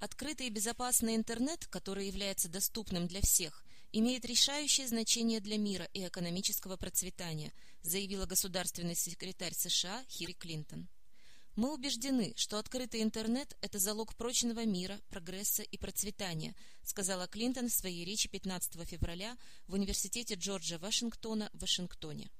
Открытый и безопасный интернет, который является доступным для всех, имеет решающее значение для мира и экономического процветания, заявила государственный секретарь США Хиллари Клинтон. Мы убеждены, что открытый интернет – это залог прочного мира, прогресса и процветания, сказала Клинтон в своей речи 15 февраля в Университете Джорджа Вашингтона в Вашингтоне.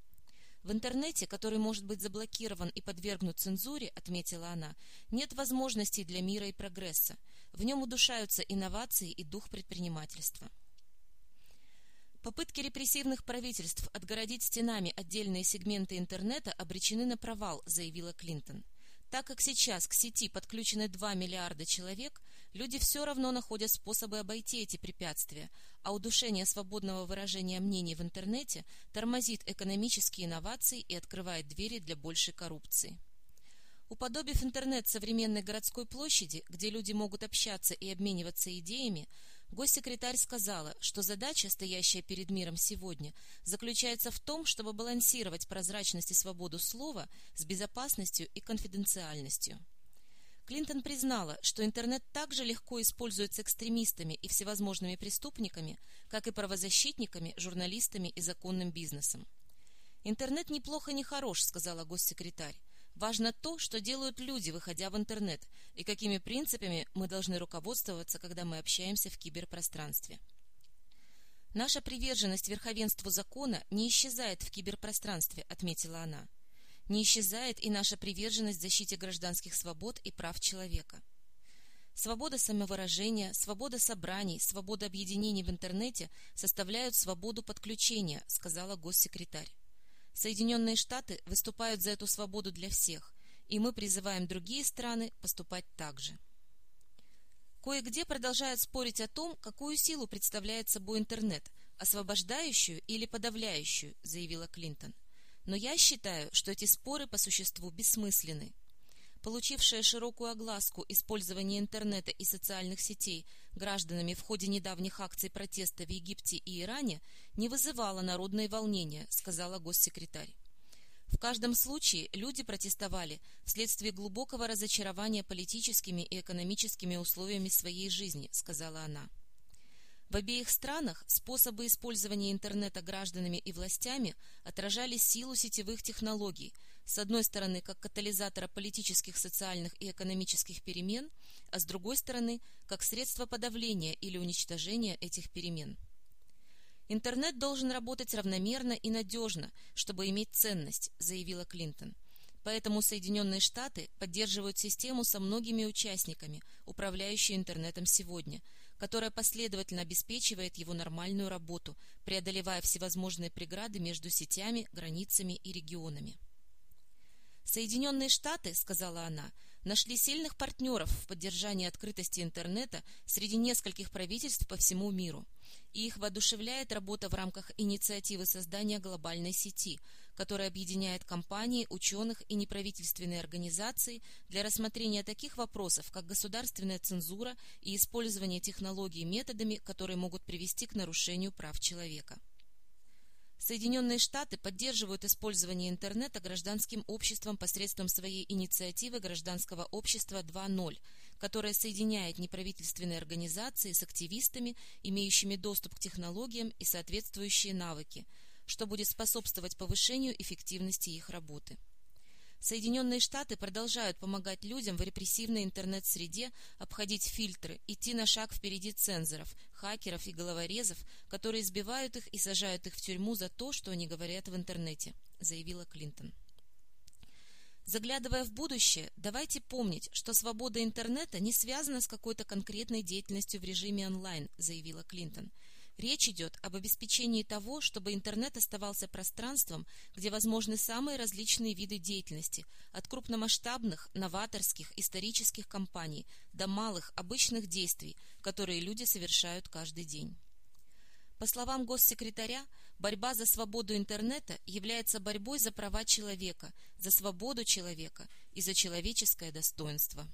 В интернете, который может быть заблокирован и подвергнут цензуре, отметила она, нет возможностей для мира и прогресса. В нем удушаются инновации и дух предпринимательства. Попытки репрессивных правительств отгородить стенами отдельные сегменты интернета обречены на провал, заявила Клинтон. Так как сейчас к сети подключены 2 миллиарда человек, люди все равно находят способы обойти эти препятствия, а удушение свободного выражения мнений в интернете тормозит экономические инновации и открывает двери для большей коррупции. Уподобив интернет современной городской площади, где люди могут общаться и обмениваться идеями, госсекретарь сказала, что задача, стоящая перед миром сегодня, заключается в том, чтобы балансировать прозрачность и свободу слова с безопасностью и конфиденциальностью. Клинтон признала, что интернет также легко используется экстремистами и всевозможными преступниками, как и правозащитниками, журналистами и законным бизнесом. «Интернет неплохо не хорош», — сказала госсекретарь. Важно то, что делают люди, выходя в интернет, и какими принципами мы должны руководствоваться, когда мы общаемся в киберпространстве. Наша приверженность верховенству закона не исчезает в киберпространстве, отметила она. Не исчезает и наша приверженность защите гражданских свобод и прав человека. Свобода самовыражения, свобода собраний, свобода объединений в интернете составляют свободу подключения, сказала госсекретарь. Соединенные Штаты выступают за эту свободу для всех, и мы призываем другие страны поступать так же. Кое-где продолжают спорить о том, какую силу представляет собой интернет, освобождающую или подавляющую, заявила Клинтон. Но я считаю, что эти споры по существу бессмысленны получившее широкую огласку использование интернета и социальных сетей гражданами в ходе недавних акций протеста в Египте и Иране, не вызывало народные волнения, сказала госсекретарь. В каждом случае люди протестовали вследствие глубокого разочарования политическими и экономическими условиями своей жизни, сказала она. В обеих странах способы использования интернета гражданами и властями отражали силу сетевых технологий, с одной стороны как катализатора политических, социальных и экономических перемен, а с другой стороны как средство подавления или уничтожения этих перемен. Интернет должен работать равномерно и надежно, чтобы иметь ценность, заявила Клинтон. Поэтому Соединенные Штаты поддерживают систему со многими участниками, управляющую интернетом сегодня, которая последовательно обеспечивает его нормальную работу, преодолевая всевозможные преграды между сетями, границами и регионами. Соединенные Штаты, сказала она, нашли сильных партнеров в поддержании открытости интернета среди нескольких правительств по всему миру, и их воодушевляет работа в рамках инициативы создания глобальной сети, которая объединяет компании, ученых и неправительственные организации для рассмотрения таких вопросов, как государственная цензура и использование технологий методами, которые могут привести к нарушению прав человека. Соединенные Штаты поддерживают использование интернета гражданским обществом посредством своей инициативы гражданского общества 2.0, которая соединяет неправительственные организации с активистами, имеющими доступ к технологиям и соответствующие навыки, что будет способствовать повышению эффективности их работы. Соединенные Штаты продолжают помогать людям в репрессивной интернет-среде обходить фильтры, идти на шаг впереди цензоров, хакеров и головорезов, которые избивают их и сажают их в тюрьму за то, что они говорят в интернете, заявила Клинтон. Заглядывая в будущее, давайте помнить, что свобода интернета не связана с какой-то конкретной деятельностью в режиме онлайн, заявила Клинтон. Речь идет об обеспечении того, чтобы интернет оставался пространством, где возможны самые различные виды деятельности, от крупномасштабных, новаторских, исторических компаний до малых, обычных действий, которые люди совершают каждый день. По словам госсекретаря, борьба за свободу интернета является борьбой за права человека, за свободу человека и за человеческое достоинство.